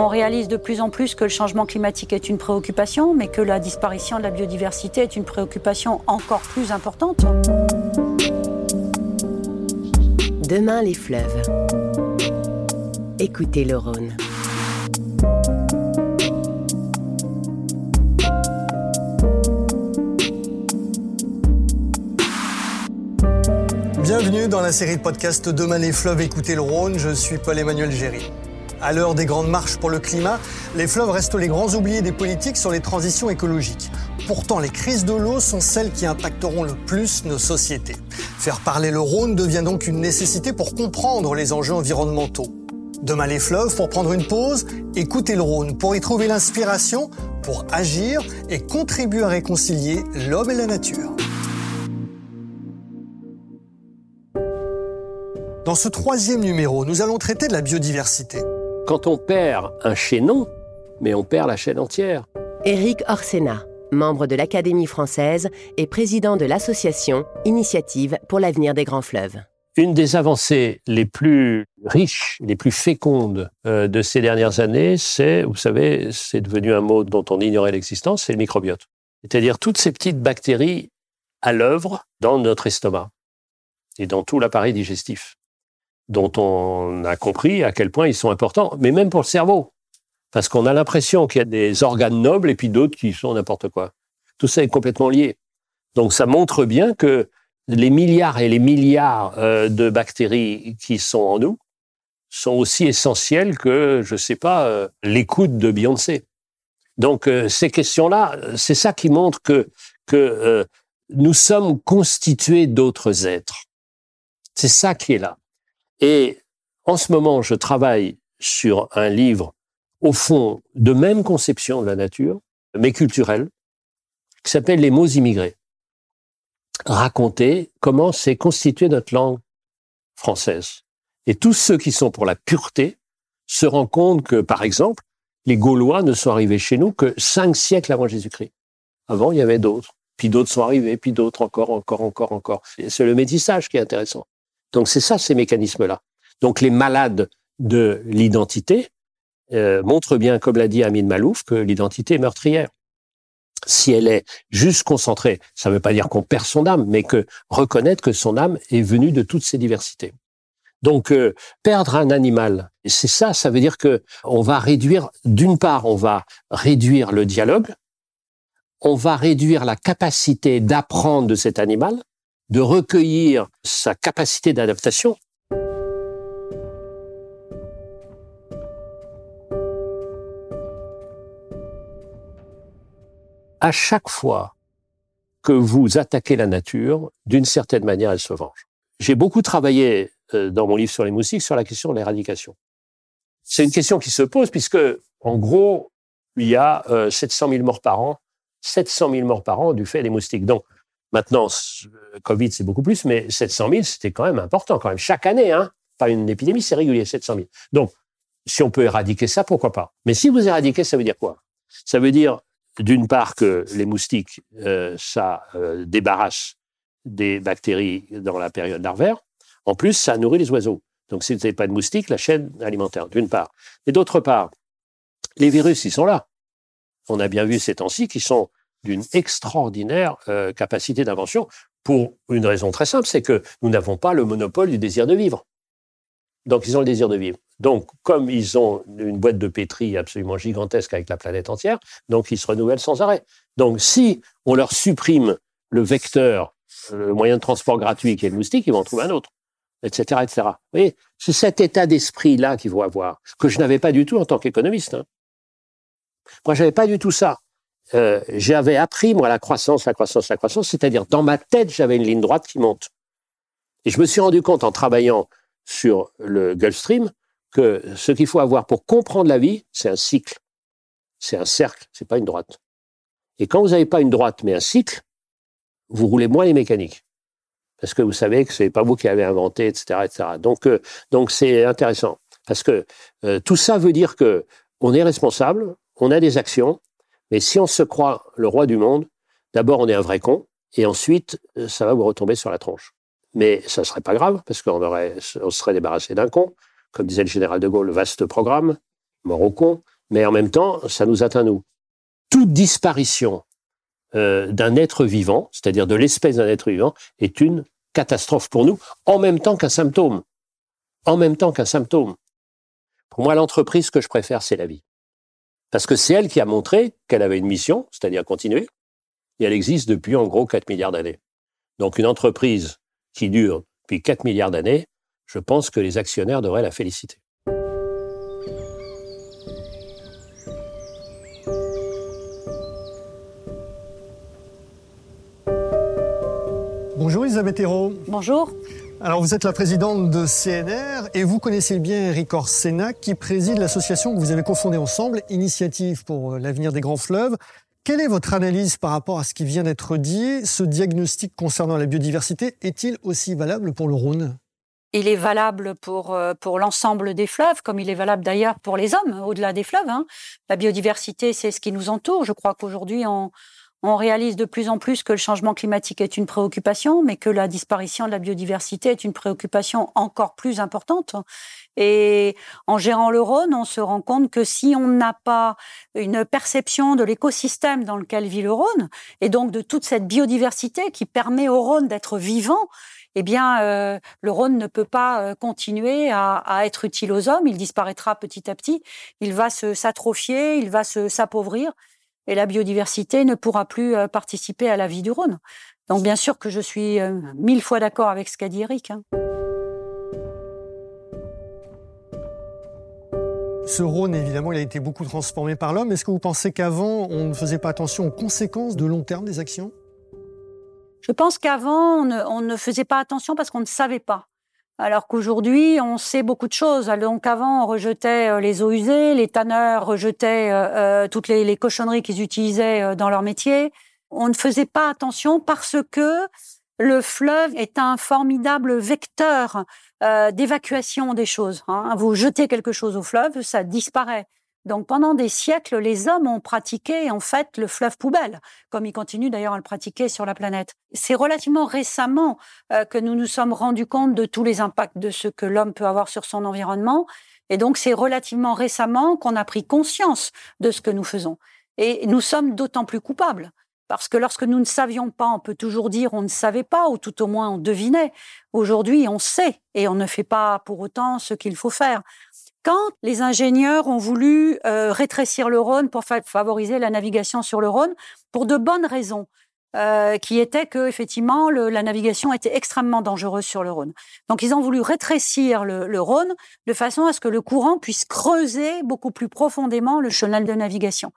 On réalise de plus en plus que le changement climatique est une préoccupation, mais que la disparition de la biodiversité est une préoccupation encore plus importante. Demain les fleuves. Écoutez le Rhône. Bienvenue dans la série de podcasts Demain les fleuves, écoutez le Rhône, je suis Paul-Emmanuel Géry. À l'heure des grandes marches pour le climat, les fleuves restent les grands oubliés des politiques sur les transitions écologiques. Pourtant, les crises de l'eau sont celles qui impacteront le plus nos sociétés. Faire parler le Rhône devient donc une nécessité pour comprendre les enjeux environnementaux. Demain les fleuves, pour prendre une pause, écoutez le Rhône, pour y trouver l'inspiration, pour agir et contribuer à réconcilier l'homme et la nature. Dans ce troisième numéro, nous allons traiter de la biodiversité. Quand on perd un chaînon, mais on perd la chaîne entière. Éric Orsena, membre de l'Académie française et président de l'association Initiative pour l'avenir des grands fleuves. Une des avancées les plus riches, les plus fécondes euh, de ces dernières années, c'est, vous savez, c'est devenu un mot dont on ignorait l'existence, c'est le microbiote. C'est-à-dire toutes ces petites bactéries à l'œuvre dans notre estomac et dans tout l'appareil digestif dont on a compris à quel point ils sont importants, mais même pour le cerveau. Parce qu'on a l'impression qu'il y a des organes nobles et puis d'autres qui sont n'importe quoi. Tout ça est complètement lié. Donc ça montre bien que les milliards et les milliards euh, de bactéries qui sont en nous sont aussi essentielles que, je sais pas, euh, l'écoute de Beyoncé. Donc euh, ces questions-là, c'est ça qui montre que, que nous sommes constitués d'autres êtres. C'est ça qui est là. Et en ce moment, je travaille sur un livre, au fond, de même conception de la nature, mais culturelle, qui s'appelle Les mots immigrés. Raconter comment s'est constituée notre langue française. Et tous ceux qui sont pour la pureté se rendent compte que, par exemple, les Gaulois ne sont arrivés chez nous que cinq siècles avant Jésus-Christ. Avant, il y avait d'autres. Puis d'autres sont arrivés, puis d'autres encore, encore, encore, encore. C'est le métissage qui est intéressant. Donc c'est ça, ces mécanismes-là. Donc les malades de l'identité euh, montrent bien, comme l'a dit Amin Malouf, que l'identité est meurtrière. Si elle est juste concentrée, ça ne veut pas dire qu'on perd son âme, mais que reconnaître que son âme est venue de toutes ces diversités. Donc euh, perdre un animal, c'est ça, ça veut dire que on va réduire, d'une part, on va réduire le dialogue, on va réduire la capacité d'apprendre de cet animal, de recueillir sa capacité d'adaptation. À chaque fois que vous attaquez la nature, d'une certaine manière, elle se venge. J'ai beaucoup travaillé euh, dans mon livre sur les moustiques sur la question de l'éradication. C'est une question qui se pose puisque, en gros, il y a 700 euh, 000 morts par an, 700 000 morts par an du fait des moustiques. Donc, Maintenant, Covid, c'est beaucoup plus, mais 700 000, c'était quand même important, quand même. Chaque année, hein, pas une épidémie, c'est régulier, 700 000. Donc, si on peut éradiquer ça, pourquoi pas? Mais si vous éradiquez, ça veut dire quoi? Ça veut dire, d'une part, que les moustiques, euh, ça euh, débarrasse des bactéries dans la période larvaire. En plus, ça nourrit les oiseaux. Donc, si vous n'avez pas de moustiques, la chaîne alimentaire, d'une part. Et d'autre part, les virus, ils sont là. On a bien vu ces temps-ci qu'ils sont d'une extraordinaire euh, capacité d'invention pour une raison très simple, c'est que nous n'avons pas le monopole du désir de vivre. Donc ils ont le désir de vivre. Donc comme ils ont une boîte de pétri absolument gigantesque avec la planète entière, donc ils se renouvellent sans arrêt. Donc si on leur supprime le vecteur, le moyen de transport gratuit qui est le moustique, ils vont en trouver un autre, etc., etc. Vous voyez, c'est cet état d'esprit-là qu'il faut avoir, que je n'avais pas du tout en tant qu'économiste. Hein. Moi, j'avais pas du tout ça. Euh, j'avais appris, moi, la croissance, la croissance, la croissance, c'est-à-dire dans ma tête, j'avais une ligne droite qui monte. Et je me suis rendu compte en travaillant sur le Gulf Stream que ce qu'il faut avoir pour comprendre la vie, c'est un cycle. C'est un cercle, c'est pas une droite. Et quand vous n'avez pas une droite, mais un cycle, vous roulez moins les mécaniques. Parce que vous savez que c'est pas vous qui avez inventé, etc., etc. Donc, euh, donc c'est intéressant. Parce que euh, tout ça veut dire que on est responsable, on a des actions, mais si on se croit le roi du monde, d'abord on est un vrai con, et ensuite euh, ça va vous retomber sur la tronche. Mais ça serait pas grave, parce qu'on aurait, on serait débarrassé d'un con. Comme disait le général de Gaulle, vaste programme, mort au con, mais en même temps, ça nous atteint nous. Toute disparition euh, d'un être vivant, c'est-à-dire de l'espèce d'un être vivant, est une catastrophe pour nous, en même temps qu'un symptôme. En même temps qu'un symptôme. Pour moi, l'entreprise que je préfère, c'est la vie. Parce que c'est elle qui a montré qu'elle avait une mission, c'est-à-dire continuer, et elle existe depuis en gros 4 milliards d'années. Donc une entreprise qui dure depuis 4 milliards d'années, je pense que les actionnaires devraient la féliciter. Bonjour Elisabeth Hérault. Bonjour. Alors vous êtes la présidente de CNR et vous connaissez bien Eric Orsena qui préside l'association que vous avez cofondée ensemble, Initiative pour l'avenir des grands fleuves. Quelle est votre analyse par rapport à ce qui vient d'être dit? Ce diagnostic concernant la biodiversité est-il aussi valable pour le Rhône? Il est valable pour, euh, pour l'ensemble des fleuves, comme il est valable d'ailleurs pour les hommes, au-delà des fleuves. Hein. La biodiversité, c'est ce qui nous entoure. Je crois qu'aujourd'hui, on, on réalise de plus en plus que le changement climatique est une préoccupation, mais que la disparition de la biodiversité est une préoccupation encore plus importante. Et en gérant le Rhône, on se rend compte que si on n'a pas une perception de l'écosystème dans lequel vit le Rhône, et donc de toute cette biodiversité qui permet au Rhône d'être vivant, eh bien, euh, le Rhône ne peut pas euh, continuer à, à, être utile aux hommes. Il disparaîtra petit à petit. Il va se s'atrophier, il va se s'appauvrir et la biodiversité ne pourra plus euh, participer à la vie du Rhône. Donc bien sûr que je suis euh, mille fois d'accord avec ce qu'a dit Eric. Hein. Ce Rhône, évidemment, il a été beaucoup transformé par l'homme. Est-ce que vous pensez qu'avant, on ne faisait pas attention aux conséquences de long terme des actions? Je pense qu'avant, on, on ne, faisait pas attention parce qu'on ne savait pas. Alors qu'aujourd'hui, on sait beaucoup de choses. Donc avant, on rejetait euh, les eaux usées, les tanneurs rejetaient euh, euh, toutes les, cochonneries qu'ils utilisaient dans leur métier. On ne faisait pas attention parce que le fleuve est un formidable vecteur d'évacuation des choses. Hein. Vous jetez quelque chose au fleuve, ça disparaît. Donc pendant des siècles, les hommes ont pratiqué en fait le fleuve poubelle, comme ils continuent d'ailleurs à le pratiquer sur la planète. C'est relativement récemment euh, que nous nous sommes rendus compte de tous les impacts de ce que l'homme peut avoir sur son environnement. Et donc c'est relativement récemment qu'on a pris conscience de ce que nous faisons. Et nous sommes d'autant plus coupables. Parce que lorsque nous ne savions pas, on peut toujours dire on ne savait pas, ou tout au moins on devinait. Aujourd'hui, on sait et on ne fait pas pour autant ce qu'il faut faire. Les ingénieurs ont voulu euh, rétrécir le Rhône pour favoriser la navigation sur le Rhône, pour de bonnes raisons, euh, qui étaient que effectivement la navigation était extrêmement dangereuse sur le Rhône. Donc ils ont voulu rétrécir le, Rhône de façon à ce que le courant puisse creuser beaucoup plus profondément le chenal de navigation.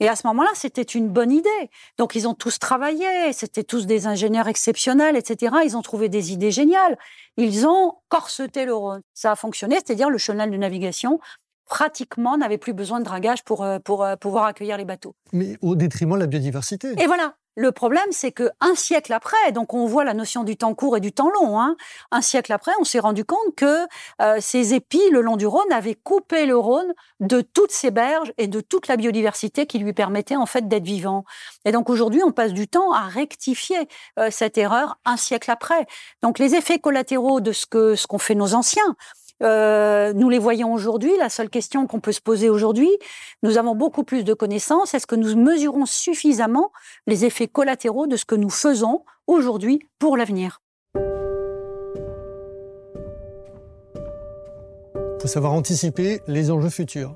Et à ce moment-là, c'était une bonne idée. Donc, ils ont tous travaillé, c'était tous des ingénieurs exceptionnels, etc. Ils ont trouvé des idées géniales. Ils ont corseté le. Ça a fonctionné, c'est-à-dire le chenal de navigation pratiquement n'avait plus besoin de dragage pour, euh, pour euh, pouvoir accueillir les bateaux. Mais au détriment de la biodiversité. Et voilà. Le problème, c'est que un siècle après, donc on voit la notion du temps court et du temps long. Hein, un siècle après, on s'est rendu compte que euh, ces épis le long du Rhône avaient coupé le Rhône de toutes ses berges et de toute la biodiversité qui lui permettait en fait d'être vivant. Et donc aujourd'hui, on passe du temps à rectifier euh, cette erreur un siècle après. Donc les effets collatéraux de ce que ce qu'ont fait nos anciens, euh, nous les voyons aujourd'hui. La seule question qu'on peut se poser aujourd'hui, nous avons beaucoup plus de connaissances. Est-ce que nous mesurons suffisamment les effets collatéraux de ce que nous faisons aujourd'hui pour l'avenir? Il faut savoir anticiper les enjeux futurs.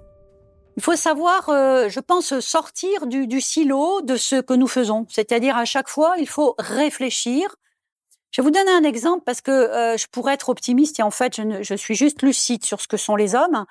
Il faut savoir, euh, je pense, sortir du, du, silo de ce que nous faisons. C'est-à-dire à chaque fois, il faut réfléchir je vais vous donner un exemple parce que euh, je pourrais être optimiste et en fait, je, je, suis juste lucide sur ce que sont les hommes.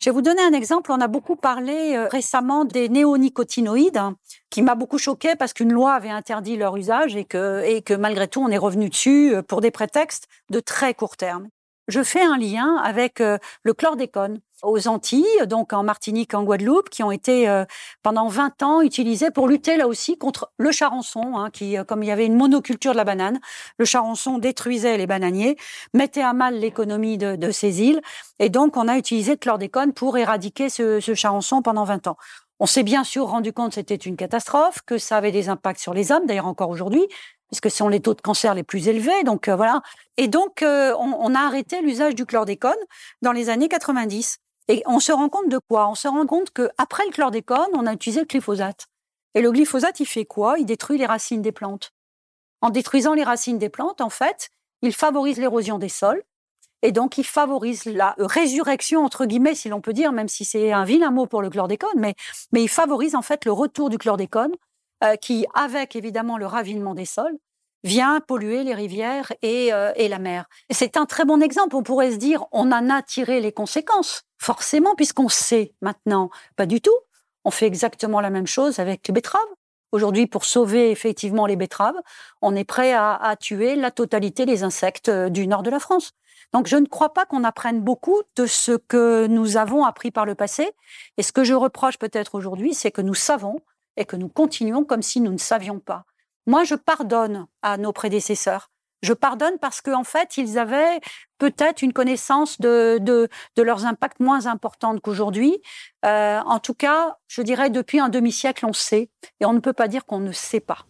Je vais vous donner un exemple. On a beaucoup parlé euh, récemment des néonicotinoïdes, qui m'a beaucoup choqué parce qu'une loi avait interdit leur usage et que, et que malgré tout, on est revenu dessus euh, pour des prétextes de très court terme. Je fais un lien avec le chlordécone aux Antilles, donc en Martinique, en Guadeloupe, qui ont été euh, pendant 20 ans utilisés pour lutter là aussi contre le charançon, hein, qui, euh, comme il y avait une monoculture de la banane, le charançon détruisait les bananiers, mettait à mal l'économie de, de, ces îles, et donc on a utilisé le chlordécone pour éradiquer ce, ce charançon pendant 20 ans. On s'est bien sûr rendu compte que c'était une catastrophe, que ça avait des impacts sur les hommes, d'ailleurs encore aujourd'hui, puisque ce sont les taux de cancer les plus élevés. Donc euh, voilà. Et donc on, on, a arrêté l'usage du chlordécone dans les années 90. Et on se rend compte de quoi? On se rend compte qu'après le chlordécone, on a utilisé le glyphosate. Et le glyphosate, il fait quoi? Il détruit les racines des plantes. En détruisant les racines des plantes, en fait, il favorise l'érosion des sols. Et donc, il favorise la résurrection, entre guillemets, si l'on peut dire, même si c'est un vilain mot pour le chlordécone, mais, mais il favorise en fait le retour du chlordécone, euh, qui, avec évidemment le ravinement des sols, vient polluer les rivières et, euh, et la mer. C'est un très bon exemple. On pourrait se dire, on en a tiré les conséquences, forcément, puisqu'on sait maintenant. Pas du tout. On fait exactement la même chose avec les betteraves. Aujourd'hui, pour sauver effectivement les betteraves, on est prêt à, tuer la totalité des insectes euh, du nord de la France. Donc, je ne crois pas qu'on apprenne beaucoup de ce que nous avons appris par le passé. Et ce que je reproche peut-être aujourd'hui, c'est que nous savons et que nous continuons comme si nous ne savions pas. Moi, je pardonne à nos prédécesseurs. Je pardonne parce qu'en en fait, ils avaient peut-être une connaissance de, de, de, leurs impacts moins importante qu'aujourd'hui. Euh, en tout cas, je dirais depuis un demi-siècle, on sait, et on ne peut pas dire qu'on ne sait pas.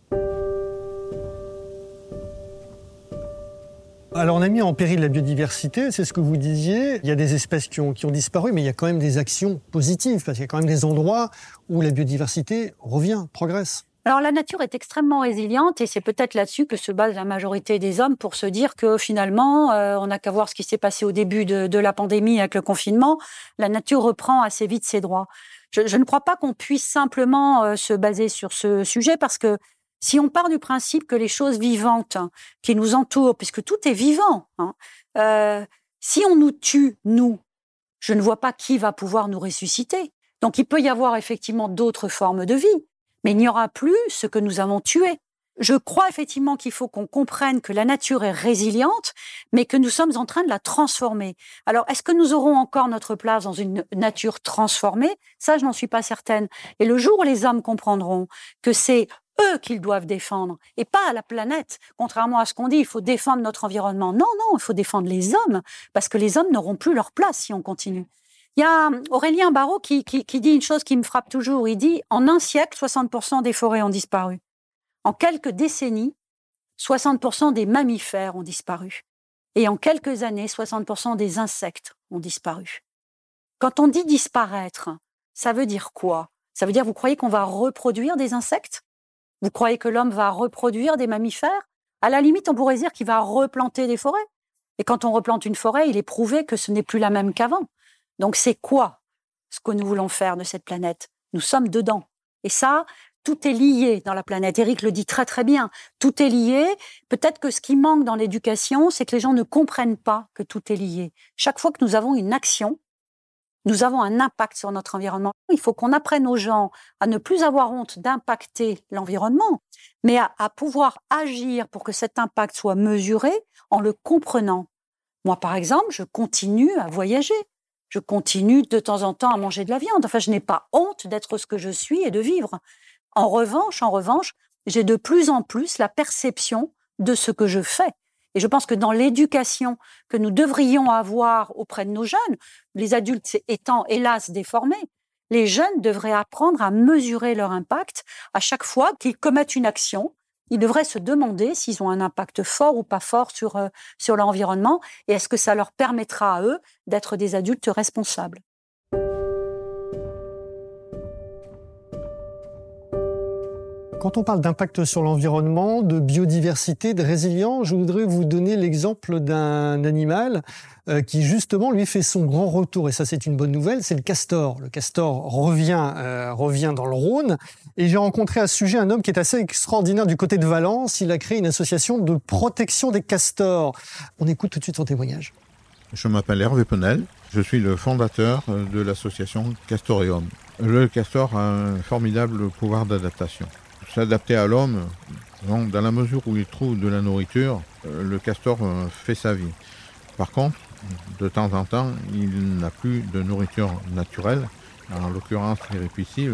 Alors on a mis en péril la biodiversité, c'est ce que vous disiez. Il y a des espèces qui ont, qui ont disparu, mais il y a quand même des actions positives, parce qu'il y a quand même des endroits où la biodiversité revient, progresse. Alors la nature est extrêmement résiliente et c'est peut-être là-dessus que se base la majorité des hommes pour se dire que finalement, euh, on n'a qu'à voir ce qui s'est passé au début de, de, la pandémie avec le confinement, la nature reprend assez vite ses droits. Je, ne crois pas qu'on puisse simplement euh, se baser sur ce sujet parce que si on part du principe que les choses vivantes hein, qui nous entourent, puisque tout est vivant, hein, euh, si on nous tue, nous, je ne vois pas qui va pouvoir nous ressusciter. Donc il peut y avoir effectivement d'autres formes de vie mais il n'y aura plus ce que nous avons tué. Je crois effectivement qu'il faut qu'on comprenne que la nature est résiliente, mais que nous sommes en train de la transformer. Alors, est-ce que nous aurons encore notre place dans une nature transformée? Ça, je n'en suis pas certaine. Et le jour où les hommes comprendront que c'est eux qu'ils doivent défendre et pas la planète. Contrairement à ce qu'on dit, il faut défendre notre environnement. Non, non, il faut défendre les hommes parce que les hommes n'auront plus leur place si on continue. Il y a Aurélien Barraud qui, qui, dit une chose qui me frappe toujours. Il dit En un siècle, 60% des forêts ont disparu. En quelques décennies, 60% des mammifères ont disparu. Et en quelques années, 60% des insectes ont disparu. Quand on dit disparaître, ça veut dire quoi? Ça veut dire, vous croyez qu'on va reproduire des insectes? Vous croyez que l'homme va reproduire des mammifères? À la limite, on pourrait dire qu'il va replanter des forêts. Et quand on replante une forêt, il est prouvé que ce n'est plus la même qu'avant. Donc c'est quoi ce que nous voulons faire de cette planète? Nous sommes dedans. Et ça, tout est lié dans la planète. Eric le dit très très bien. Tout est lié. Peut-être que ce qui manque dans l'éducation, c'est que les gens ne comprennent pas que tout est lié. Chaque fois que nous avons une action, nous avons un impact sur notre environnement. Il faut qu'on apprenne aux gens à ne plus avoir honte d'impacter l'environnement, mais à, pouvoir agir pour que cet impact soit mesuré en le comprenant. Moi, par exemple, je continue à voyager je continue de temps en temps à manger de la viande. Enfin, je n'ai pas honte d'être ce que je suis et de vivre. En revanche, en revanche, j'ai de plus en plus la perception de ce que je fais. Et je pense que dans l'éducation que nous devrions avoir auprès de nos jeunes, les adultes étant hélas déformés, les jeunes devraient apprendre à mesurer leur impact à chaque fois qu'ils commettent une action ils devraient se demander s'ils ont un impact fort ou pas fort sur, euh, sur l'environnement et est-ce que ça leur permettra à eux d'être des adultes responsables. Quand on parle d'impact sur l'environnement, de biodiversité, de résilience, je voudrais vous donner l'exemple d'un animal euh, qui justement lui fait son grand retour. Et ça, c'est une bonne nouvelle. C'est le castor. Le castor revient, euh, revient dans le Rhône. Et j'ai rencontré à ce sujet un homme qui est assez extraordinaire du côté de Valence. Il a créé une association de protection des castors. On écoute tout de suite son témoignage. Je m'appelle Hervé Penel. Je suis le fondateur euh, de l'association Castoreum. Le castor a un formidable pouvoir d'adaptation. S'adapter à l'homme, dans la mesure où il trouve de la nourriture, le castor fait sa vie. Par contre, de temps en temps, il n'a plus de nourriture naturelle, en l'occurrence les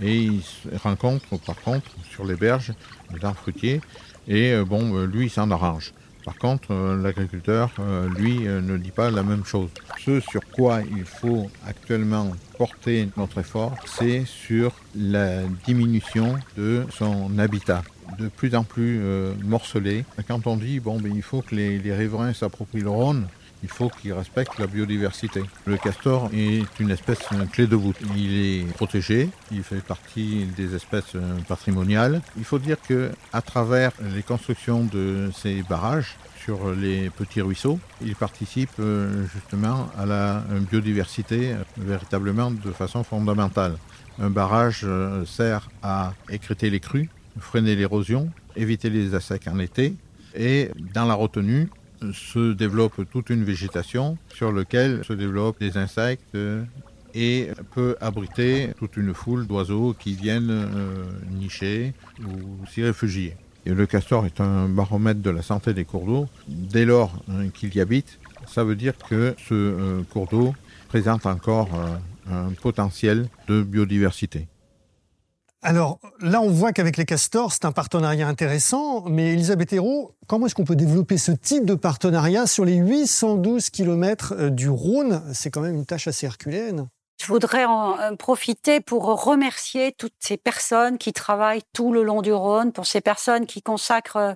et il rencontre par contre sur les berges d'un fruitier, et euh, bon, euh, lui, il s'en arrange. Par contre, euh, l'agriculteur, lui, ne dit pas la même chose. Ce sur quoi il faut actuellement porter notre effort, c'est sur la diminution de son habitat de plus en plus morcelé. Quand on dit bon, ben, il faut que les riverains s'approprient le Rhône, il faut qu'il respecte la biodiversité. Le castor est une espèce clé de voûte. Il est protégé, il fait partie des espèces patrimoniales. Il faut dire que à travers les constructions de ces barrages, sur les petits ruisseaux. Il participe euh, justement à la biodiversité véritablement de façon fondamentale. Un barrage euh, sert à écréter les crues, freiner l'érosion, éviter les assecs en été. Et dans la retenue, se développe toute une végétation sur laquelle se développent des insectes et peut abriter toute une foule d'oiseaux qui viennent euh, nicher ou s'y réfugier. Le castor est un baromètre de la santé des cours d'eau. Dès lors hein, qu'il y habite, ça veut dire que ce euh, cours d'eau présente encore euh, un potentiel de biodiversité. Alors là, on voit qu'avec les castors, c'est un partenariat intéressant, mais Elisabeth Hérault, comment est-ce qu'on peut développer ce type de partenariat sur les 812 km euh, du Rhône? C'est quand même une tâche assez herculéenne. Je voudrais en euh, profiter pour remercier toutes ces personnes qui travaillent tout le long du Rhône, pour ces personnes qui consacrent euh,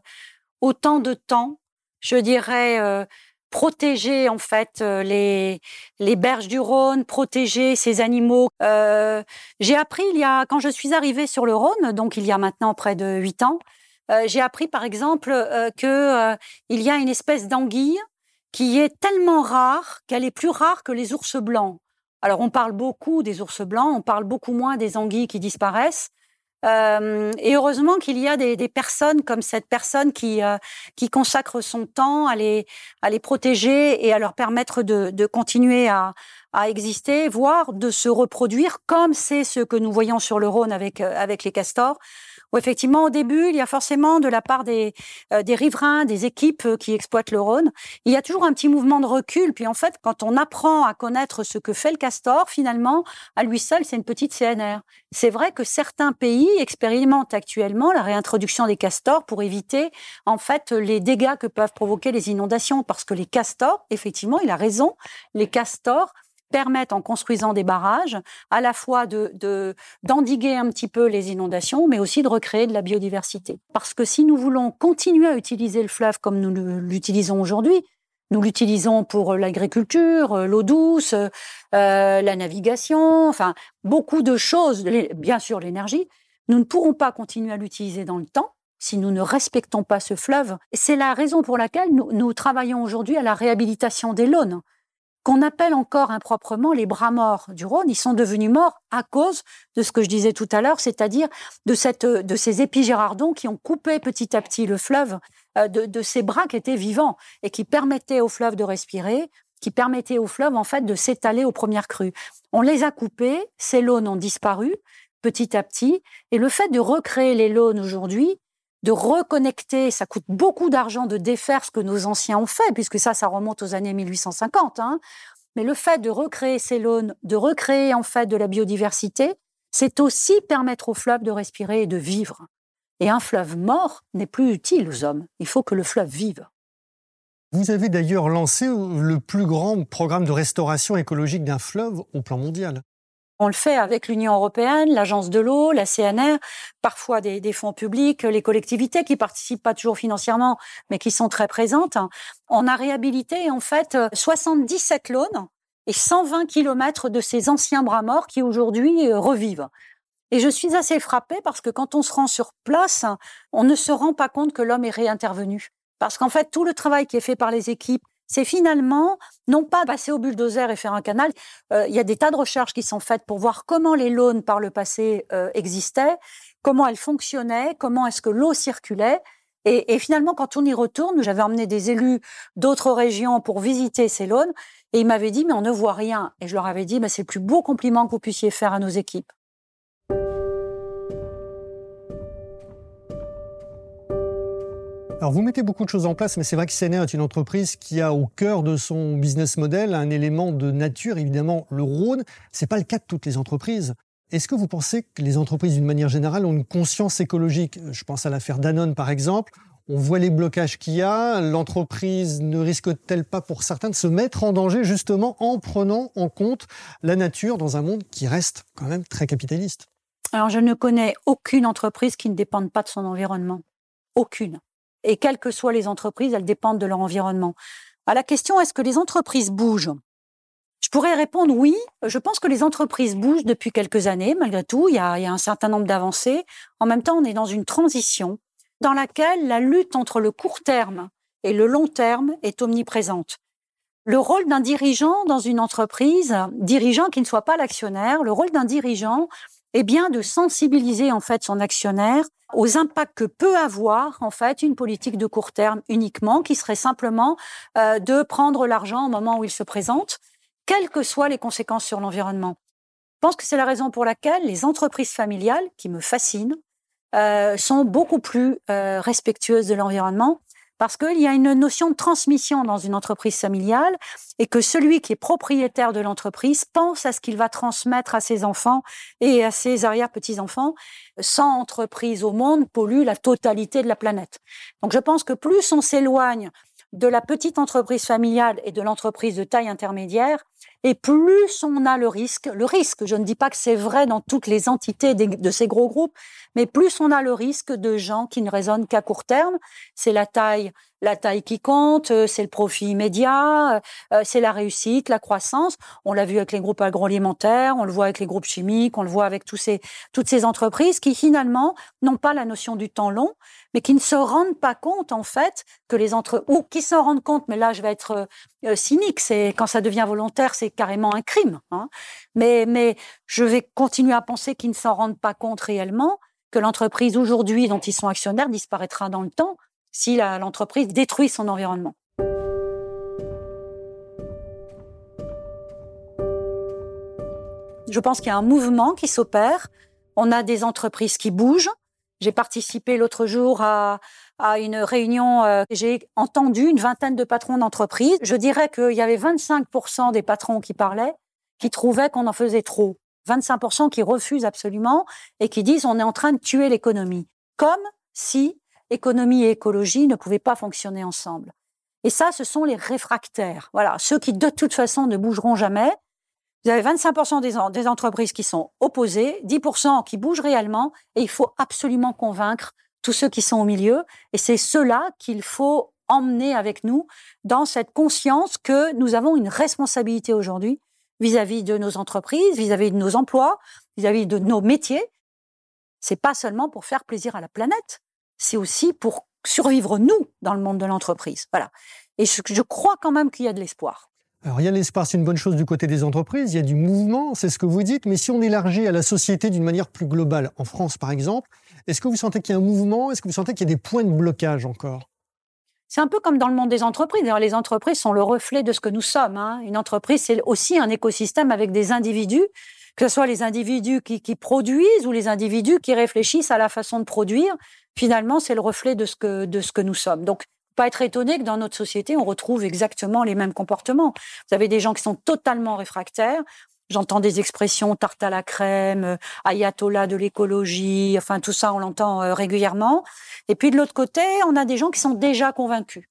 autant de temps, je dirais, protéger en fait les, les berges du Rhône, protéger ces animaux. j'ai appris il y a quand je suis arrivée sur le Rhône, donc il y a maintenant près de huit ans, j'ai appris par exemple que il y a une espèce d'anguille qui est tellement rare qu'elle est plus rare que les ours blancs. Alors on parle beaucoup des ours blancs, on parle beaucoup moins des anguilles qui disparaissent. Euh, et heureusement qu'il y a des, personnes comme cette personne qui euh, qui consacre son temps à les à les protéger et à leur permettre de, de continuer à, à exister, voire de se reproduire, comme c'est ce que nous voyons sur le Rhône avec euh, avec les castors où effectivement au début il y a forcément de la part des, euh, des riverains, des équipes euh, qui exploitent le Rhône, il y a toujours un petit mouvement de recul. Puis en fait, quand on apprend à connaître ce que fait le castor, finalement, à lui seul, c'est une petite CNR. C'est vrai que certains pays expérimentent actuellement la réintroduction des castors pour éviter en fait les dégâts que peuvent provoquer les inondations, parce que les castors, effectivement, il a raison, les castors permettent, en construisant des barrages, à la fois de d'endiguer un petit peu les inondations, mais aussi de recréer de la biodiversité. Parce que si nous voulons continuer à utiliser le fleuve comme nous l'utilisons aujourd'hui, nous l'utilisons pour l'agriculture, l'eau douce, euh, la navigation, enfin beaucoup de choses, bien sûr l'énergie. Nous ne pourrons pas continuer à l'utiliser dans le temps si nous ne respectons pas ce fleuve. C'est la raison pour laquelle nous, nous travaillons aujourd'hui à la réhabilitation des launes qu'on appelle encore improprement les bras morts du Rhône. Ils sont devenus morts à cause de ce que je disais tout à l'heure, c'est-à-dire de, cette, de ces épigérardons qui ont coupé petit à petit le fleuve euh, de, de ces bras qui étaient vivants et qui permettaient au fleuve de respirer, qui permettaient au fleuve en fait de s'étaler aux premières crues. On les a coupés, ces lônes ont disparu petit à petit, et le fait de recréer les lônes aujourd'hui, de reconnecter, ça coûte beaucoup d'argent de défaire ce que nos anciens ont fait, puisque ça, ça remonte aux années 1850. Hein. Mais le fait de recréer ces lônes, de recréer en fait de la biodiversité, c'est aussi permettre au fleuve de respirer et de vivre. Et un fleuve mort n'est plus utile aux hommes. Il faut que le fleuve vive. Vous avez d'ailleurs lancé le plus grand programme de restauration écologique d'un fleuve au plan mondial. On le fait avec l'Union européenne, l'Agence de l'eau, la CNR, parfois des, fonds publics, les collectivités qui participent pas toujours financièrement, mais qui sont très présentes. On a réhabilité en fait 77 launes et 120 kilomètres de ces anciens bras morts qui aujourd'hui euh, revivent. Et je suis assez frappée parce que quand on se rend sur place, on ne se rend pas compte que l'homme est réintervenu. Parce qu'en fait, tout le travail qui est fait par les équipes, c'est finalement non pas passer au bulldozer et faire un canal. Euh, il y a des tas de recherches qui sont faites pour voir comment les launes par le passé euh, existaient, comment elles fonctionnaient, comment est-ce que l'eau circulait. Et, finalement, quand on y retourne, j'avais emmené des élus d'autres régions pour visiter ces launes, et ils m'avaient dit, mais on ne voit rien. Et je leur avais dit, mais c'est le plus beau compliment que vous puissiez faire à nos équipes. Vous mettez beaucoup de choses en place, mais c'est vrai que CNR est une entreprise qui a au cœur de son business model un élément de nature, évidemment le Rhône. C'est pas le cas de toutes les entreprises. Est-ce que vous pensez que les entreprises, d'une manière générale, ont une conscience écologique? Je pense à l'affaire Danone, par exemple. On voit les blocages qu'il y a. L'entreprise ne risque-t-elle pas, pour certains, de se mettre en danger, justement, en prenant en compte la nature dans un monde qui reste quand même très capitaliste? Alors, je ne connais aucune entreprise qui ne dépende pas de son environnement. Aucune. Et quelles que soient les entreprises, elles dépendent de leur environnement. À la question est-ce que les entreprises bougent? Je pourrais répondre oui. Je pense que les entreprises bougent depuis quelques années, malgré tout. Il y a, un certain nombre d'avancées. En même temps, on est dans une transition dans laquelle la lutte entre le court terme et le long terme est omniprésente. Le rôle d'un dirigeant dans une entreprise, dirigeant qui ne soit pas l'actionnaire, le rôle d'un dirigeant est bien de sensibiliser en fait son actionnaire aux impacts que peut avoir en fait une politique de court terme uniquement, qui serait simplement euh, de prendre l'argent au moment où il se présente, quelles que soient les conséquences sur l'environnement. Je pense que c'est la raison pour laquelle les entreprises familiales, qui me fascinent, euh, sont beaucoup plus euh, respectueuses de l'environnement parce qu'il y a une notion de transmission dans une entreprise familiale et que celui qui est propriétaire de l'entreprise pense à ce qu'il va transmettre à ses enfants et à ses arrière-petits-enfants. Sans entreprise au monde pollue la totalité de la planète. Donc je pense que plus on s'éloigne de la petite entreprise familiale et de l'entreprise de taille intermédiaire, et plus on a le risque, le risque, je ne dis pas que c'est vrai dans toutes les entités de ces gros groupes, mais plus on a le risque de gens qui ne raisonnent qu'à court terme. C'est la taille, la taille qui compte, euh, c'est le profit immédiat, euh, c'est la réussite, la croissance. On l'a vu avec les groupes agroalimentaires, on le voit avec les groupes chimiques, on le voit avec tous ces, toutes ces entreprises qui finalement n'ont pas la notion du temps long, mais qui ne se rendent pas compte en fait que les entre ou qui s'en rendent compte, mais là je vais être euh, cynique, c'est quand ça devient volontaire, c'est carrément un crime. Hein. Mais, mais je vais continuer à penser qu'ils ne s'en rendent pas compte réellement, que l'entreprise aujourd'hui dont ils sont actionnaires disparaîtra dans le temps si l'entreprise détruit son environnement. Je pense qu'il y a un mouvement qui s'opère. On a des entreprises qui bougent. J'ai participé l'autre jour à, à une réunion, euh, j'ai entendu une vingtaine de patrons d'entreprises. Je dirais qu'il y avait 25% des patrons qui parlaient, qui trouvaient qu'on en faisait trop. 25% qui refusent absolument et qui disent on est en train de tuer l'économie. Comme si économie et écologie ne pouvaient pas fonctionner ensemble. Et ça, ce sont les réfractaires. Voilà, ceux qui de toute façon ne bougeront jamais. Vous avez 25% des, des entreprises qui sont opposées, 10% qui bougent réellement, et il faut absolument convaincre tous ceux qui sont au milieu. Et c'est cela qu'il faut emmener avec nous dans cette conscience que nous avons une responsabilité aujourd'hui vis-à-vis de nos entreprises, vis-à-vis de nos emplois, vis-à-vis de nos métiers. C'est pas seulement pour faire plaisir à la planète, c'est aussi pour survivre nous dans le monde de l'entreprise. Voilà. Et je, je crois quand même qu'il y a de l'espoir. Alors, il y a l'espoir, c'est une bonne chose du côté des entreprises, il y a du mouvement, c'est ce que vous dites, mais si on élargit à la société d'une manière plus globale, en France par exemple, est-ce que vous sentez qu'il y a un mouvement Est-ce que vous sentez qu'il y a des points de blocage encore? C'est un peu comme dans le monde des entreprises. D'ailleurs, les entreprises sont le reflet de ce que nous sommes. Hein. Une entreprise, c'est aussi un écosystème avec des individus, que ce soit les individus qui, qui, produisent ou les individus qui réfléchissent à la façon de produire. Finalement, c'est le reflet de ce que de ce que nous sommes. Donc, pas être étonné que dans notre société, on retrouve exactement les mêmes comportements. Vous avez des gens qui sont totalement réfractaires. J'entends des expressions tarte à la crème, euh, ayatollah de l'écologie, enfin tout ça on l'entend euh, régulièrement. Et puis de l'autre côté, on a des gens qui sont déjà convaincus.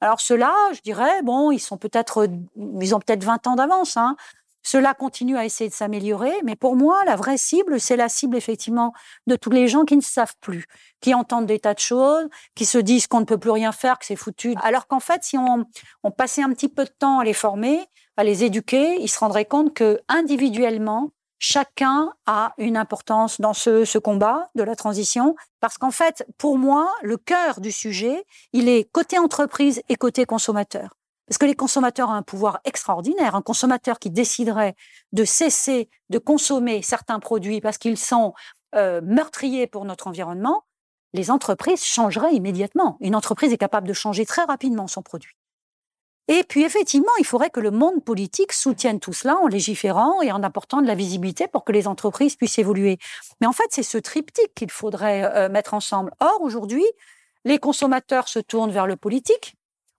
Alors ceux-là, je dirais, bon, ils sont peut-être, ils ont peut-être 20 ans d'avance. Hein. Cela continue à essayer de s'améliorer, mais pour moi, la vraie cible, c'est la cible effectivement de tous les gens qui ne savent plus, qui entendent des tas de choses, qui se disent qu'on ne peut plus rien faire, que c'est foutu. Alors qu'en fait, si on, on passait un petit peu de temps à les former, à les éduquer, ils se rendraient compte que individuellement, chacun a une importance dans ce, ce combat de la transition, parce qu'en fait, pour moi, le cœur du sujet, il est côté entreprise et côté consommateur. Parce que les consommateurs ont un pouvoir extraordinaire. Un consommateur qui déciderait de cesser de consommer certains produits parce qu'ils sont euh, meurtriers pour notre environnement, les entreprises changeraient immédiatement. Une entreprise est capable de changer très rapidement son produit. Et puis effectivement, il faudrait que le monde politique soutienne tout cela en légiférant et en apportant de la visibilité pour que les entreprises puissent évoluer. Mais en fait, c'est ce triptyque qu'il faudrait euh, mettre ensemble. Or, aujourd'hui, les consommateurs se tournent vers le politique,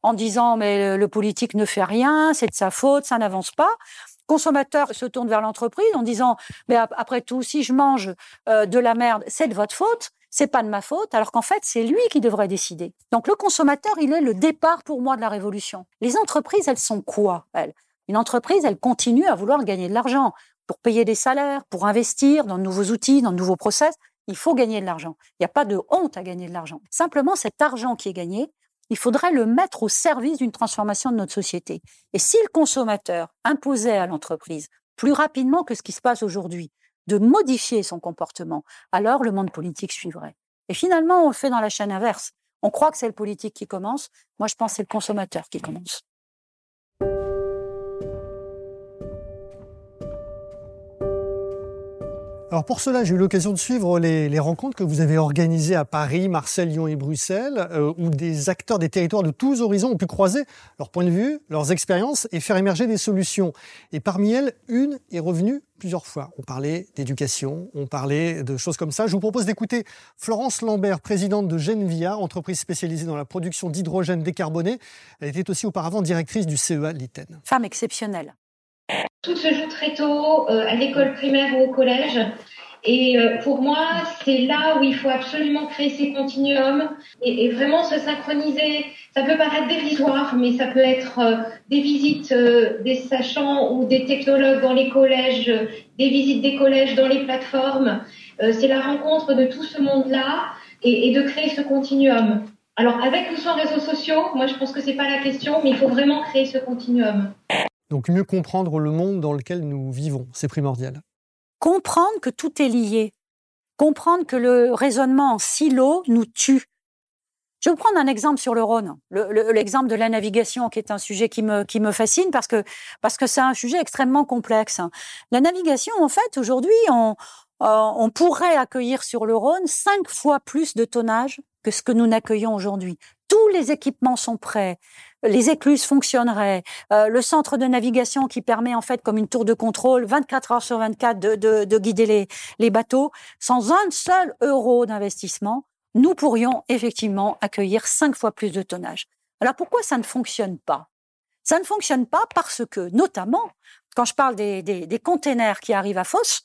en disant mais le politique ne fait rien, c'est de sa faute, ça n'avance pas. Consommateur se tourne vers l'entreprise en disant mais après tout si je mange euh, de la merde, c'est de votre faute, c'est pas de ma faute, alors qu'en fait c'est lui qui devrait décider. Donc le consommateur, il est le départ pour moi de la révolution. Les entreprises, elles sont quoi elles? Une entreprise, elle continue à vouloir gagner de l'argent pour payer des salaires, pour investir dans de nouveaux outils, dans de nouveaux process. Il faut gagner de l'argent. Il n'y a pas de honte à gagner de l'argent. Simplement, cet argent qui est gagné, il faudrait le mettre au service d'une transformation de notre société. Et si le consommateur imposait à l'entreprise plus rapidement que ce qui se passe aujourd'hui de modifier son comportement, alors le monde politique suivrait. Et finalement, on le fait dans la chaîne inverse. On croit que c'est le politique qui commence. Moi, je pense que c'est le consommateur qui commence. Alors pour cela, j'ai eu l'occasion de suivre les, rencontres que vous avez organisées à Paris, Marseille, Lyon et Bruxelles, euh, où des acteurs des territoires de tous horizons ont pu croiser leurs points de vue, leurs expériences et faire émerger des solutions. Et parmi elles, une est revenue plusieurs fois. On parlait d'éducation, on parlait de choses comme ça. Je vous propose d'écouter Florence Lambert, présidente de Genvia, entreprise spécialisée dans la production d'hydrogène décarboné. Elle était aussi auparavant directrice du CEA Liten. Femme exceptionnelle. Tout se joue très tôt, euh, à l'école primaire ou au collège. Et euh, pour moi, c'est là où il faut absolument créer ces continuums et, vraiment se synchroniser. Ça peut paraître dérisoire, mais ça peut être euh, des visites des sachants ou des technologues dans les collèges, des visites des collèges dans les plateformes. c'est la rencontre de tout ce monde-là et, et, de créer ce continuum. Alors avec ou sans réseaux sociaux, moi je pense que c'est pas la question, mais il faut vraiment créer ce continuum. Donc mieux comprendre le monde dans lequel nous vivons, c'est primordial. Comprendre que tout est lié. Comprendre que le raisonnement en silo nous tue. Je vais vous prendre un exemple sur le Rhône, l'exemple de la navigation, qui est un sujet qui me, qui me fascine parce que parce que c'est un sujet extrêmement complexe. La navigation, en fait, aujourd'hui, euh, on pourrait accueillir sur le Rhône cinq fois plus de tonnage que ce que nous n'accueillons aujourd'hui. Tous les équipements sont prêts, les écluses fonctionneraient, euh, le centre de navigation qui permet en fait comme une tour de contrôle 24 heures sur 24 de, de, de guider les, les bateaux, sans un seul euro d'investissement, nous pourrions effectivement accueillir cinq fois plus de tonnage. Alors pourquoi ça ne fonctionne pas? Ça ne fonctionne pas parce que, notamment, quand je parle des, des, des containers qui arrivent à Fos,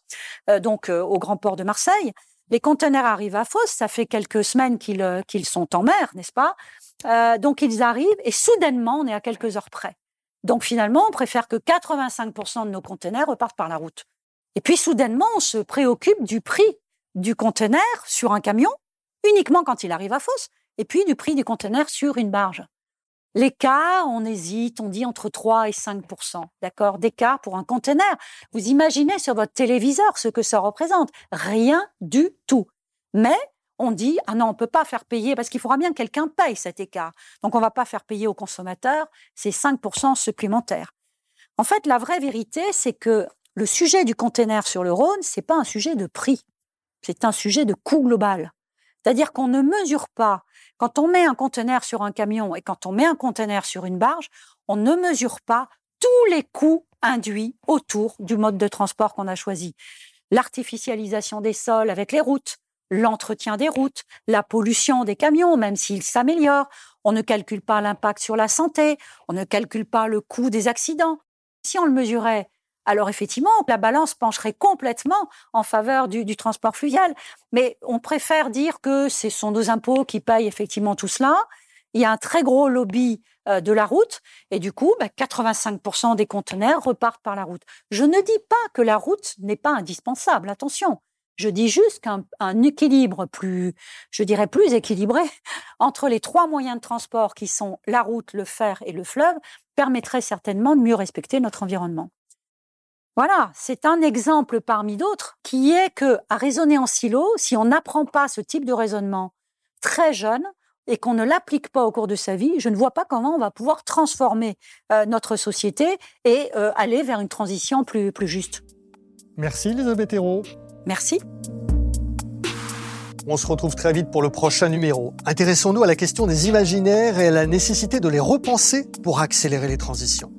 euh, donc euh, au grand port de Marseille, les conteneurs arrivent à Fos, ça fait quelques semaines qu'ils euh, qu'ils sont en mer, n'est-ce pas? Euh, Donc ils arrivent et soudainement, on est à quelques heures près. Donc finalement, on préfère que 85% de nos conteneurs repartent par la route. Et puis soudainement, on se préoccupe du prix du conteneur sur un camion uniquement quand il arrive à Fos, et puis du prix du conteneur sur une barge. L'écart, on hésite, on dit entre 3 et 5% d'accord, d'écart pour un conteneur. Vous imaginez sur votre téléviseur ce que ça représente Rien du tout. Mais on dit ah non, on peut pas faire payer parce qu'il faudra bien que quelqu'un paye cet écart. Donc on va pas faire payer aux consommateurs ces 5% supplémentaires. En fait, la vraie vérité, c'est que le sujet du conteneur sur le Rhône, c'est pas un sujet de prix, c'est un sujet de coût global. C'est-à-dire qu'on ne mesure pas quand on met un conteneur sur un camion et quand on met un conteneur sur une barge, on ne mesure pas tous les coûts induits autour du mode de transport qu'on a choisi. L'artificialisation des sols avec les routes, l'entretien des routes, la pollution des camions, même s'ils s'améliorent. On ne calcule pas l'impact sur la santé, on ne calcule pas le coût des accidents. Si on le mesurait alors effectivement, la balance pencherait complètement en faveur du, transport fluvial. Mais on préfère dire que ce sont nos impôts qui payent effectivement tout cela. Il y a un très gros lobby euh, de la route et du coup, 85% bah, des conteneurs repartent par la route. Je ne dis pas que la route n'est pas indispensable, attention. Je dis juste qu'un équilibre plus, je dirais plus équilibré entre les trois moyens de transport qui sont la route, le fer et le fleuve permettrait certainement de mieux respecter notre environnement. Voilà, c'est un exemple parmi d'autres qui est que à raisonner en silo, si on n'apprend pas ce type de raisonnement très jeune et qu'on ne l'applique pas au cours de sa vie, je ne vois pas comment on va pouvoir transformer euh, notre société et euh, aller vers une transition plus, plus juste. Merci Elisabeth Hérault. Merci. On se retrouve très vite pour le prochain numéro. Intéressons-nous à la question des imaginaires et à la nécessité de les repenser pour accélérer les transitions.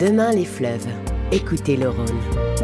Demain les fleuves. Écoutez le Rhône.